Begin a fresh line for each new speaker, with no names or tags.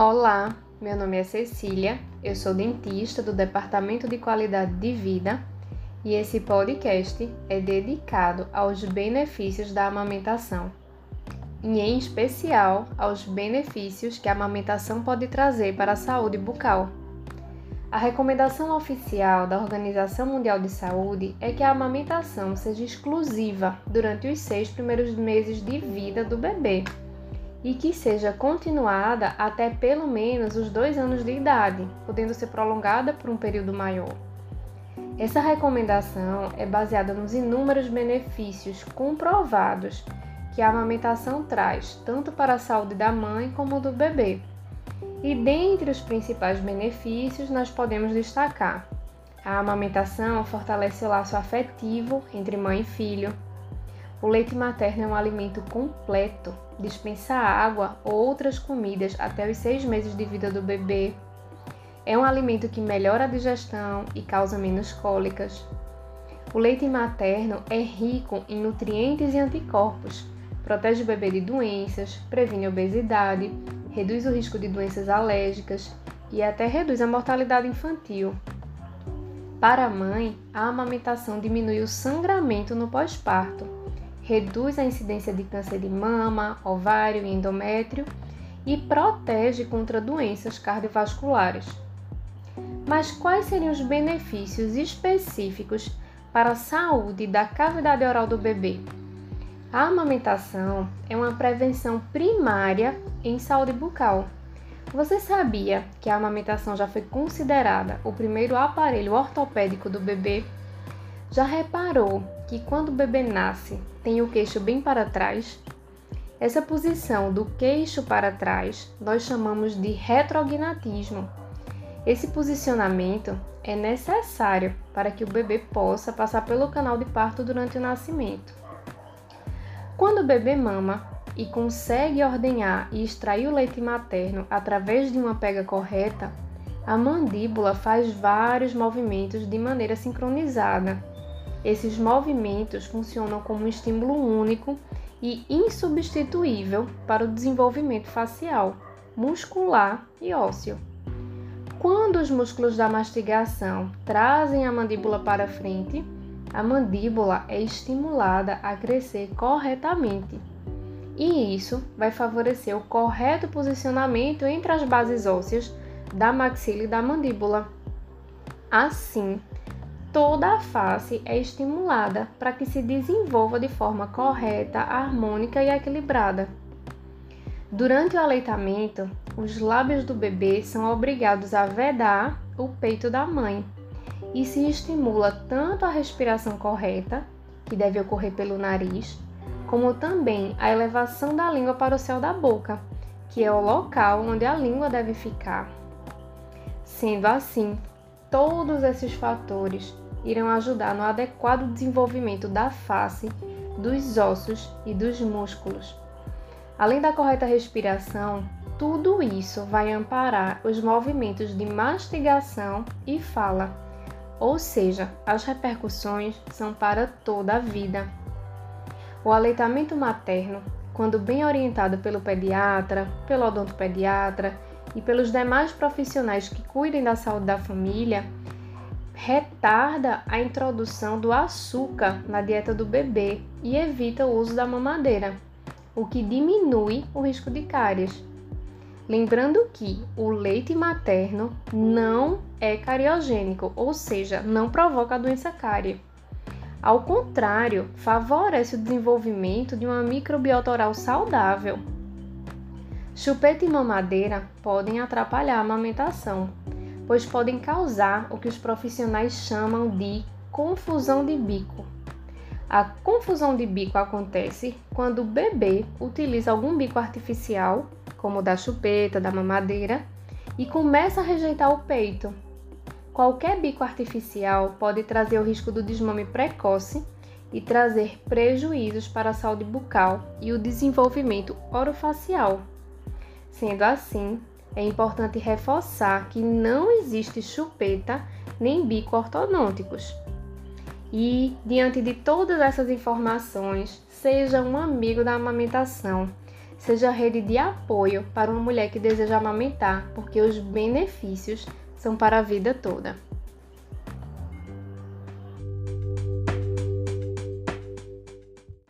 Olá, meu nome é Cecília, eu sou dentista do Departamento de Qualidade de Vida e esse podcast é dedicado aos benefícios da amamentação e, em especial, aos benefícios que a amamentação pode trazer para a saúde bucal. A recomendação oficial da Organização Mundial de Saúde é que a amamentação seja exclusiva durante os seis primeiros meses de vida do bebê e que seja continuada até pelo menos os dois anos de idade, podendo ser prolongada por um período maior. Essa recomendação é baseada nos inúmeros benefícios comprovados que a amamentação traz, tanto para a saúde da mãe como do bebê. E dentre os principais benefícios, nós podemos destacar: a amamentação fortalece o laço afetivo entre mãe e filho, o leite materno é um alimento completo, dispensa água ou outras comidas até os seis meses de vida do bebê. É um alimento que melhora a digestão e causa menos cólicas. O leite materno é rico em nutrientes e anticorpos, protege o bebê de doenças, previne obesidade, reduz o risco de doenças alérgicas e até reduz a mortalidade infantil. Para a mãe, a amamentação diminui o sangramento no pós-parto reduz a incidência de câncer de mama, ovário e endométrio e protege contra doenças cardiovasculares. Mas quais seriam os benefícios específicos para a saúde da cavidade oral do bebê? A amamentação é uma prevenção primária em saúde bucal. Você sabia que a amamentação já foi considerada o primeiro aparelho ortopédico do bebê? Já reparou que quando o bebê nasce, tem o queixo bem para trás? Essa posição do queixo para trás nós chamamos de retrognatismo. Esse posicionamento é necessário para que o bebê possa passar pelo canal de parto durante o nascimento. Quando o bebê mama e consegue ordenhar e extrair o leite materno através de uma pega correta, a mandíbula faz vários movimentos de maneira sincronizada esses movimentos funcionam como um estímulo único e insubstituível para o desenvolvimento facial, muscular e ósseo. Quando os músculos da mastigação trazem a mandíbula para frente, a mandíbula é estimulada a crescer corretamente. E isso vai favorecer o correto posicionamento entre as bases ósseas da maxila e da mandíbula. Assim, toda a face é estimulada para que se desenvolva de forma correta, harmônica e equilibrada. Durante o aleitamento, os lábios do bebê são obrigados a vedar o peito da mãe e se estimula tanto a respiração correta, que deve ocorrer pelo nariz, como também a elevação da língua para o céu da boca, que é o local onde a língua deve ficar. Sendo assim, Todos esses fatores irão ajudar no adequado desenvolvimento da face, dos ossos e dos músculos. Além da correta respiração, tudo isso vai amparar os movimentos de mastigação e fala, ou seja, as repercussões são para toda a vida. O aleitamento materno, quando bem orientado pelo pediatra, pelo odontopediatra e pelos demais profissionais que cuidem da saúde da família, retarda a introdução do açúcar na dieta do bebê e evita o uso da mamadeira, o que diminui o risco de cáries. Lembrando que o leite materno não é cariogênico, ou seja, não provoca a doença cárie. Ao contrário, favorece o desenvolvimento de uma microbiota oral saudável, Chupeta e mamadeira podem atrapalhar a amamentação, pois podem causar o que os profissionais chamam de confusão de bico. A confusão de bico acontece quando o bebê utiliza algum bico artificial, como o da chupeta, da mamadeira, e começa a rejeitar o peito. Qualquer bico artificial pode trazer o risco do desmame precoce e trazer prejuízos para a saúde bucal e o desenvolvimento orofacial. Sendo assim, é importante reforçar que não existe chupeta nem bico ortodônticos. E, diante de todas essas informações, seja um amigo da amamentação. seja rede de apoio para uma mulher que deseja amamentar, porque os benefícios são para a vida toda.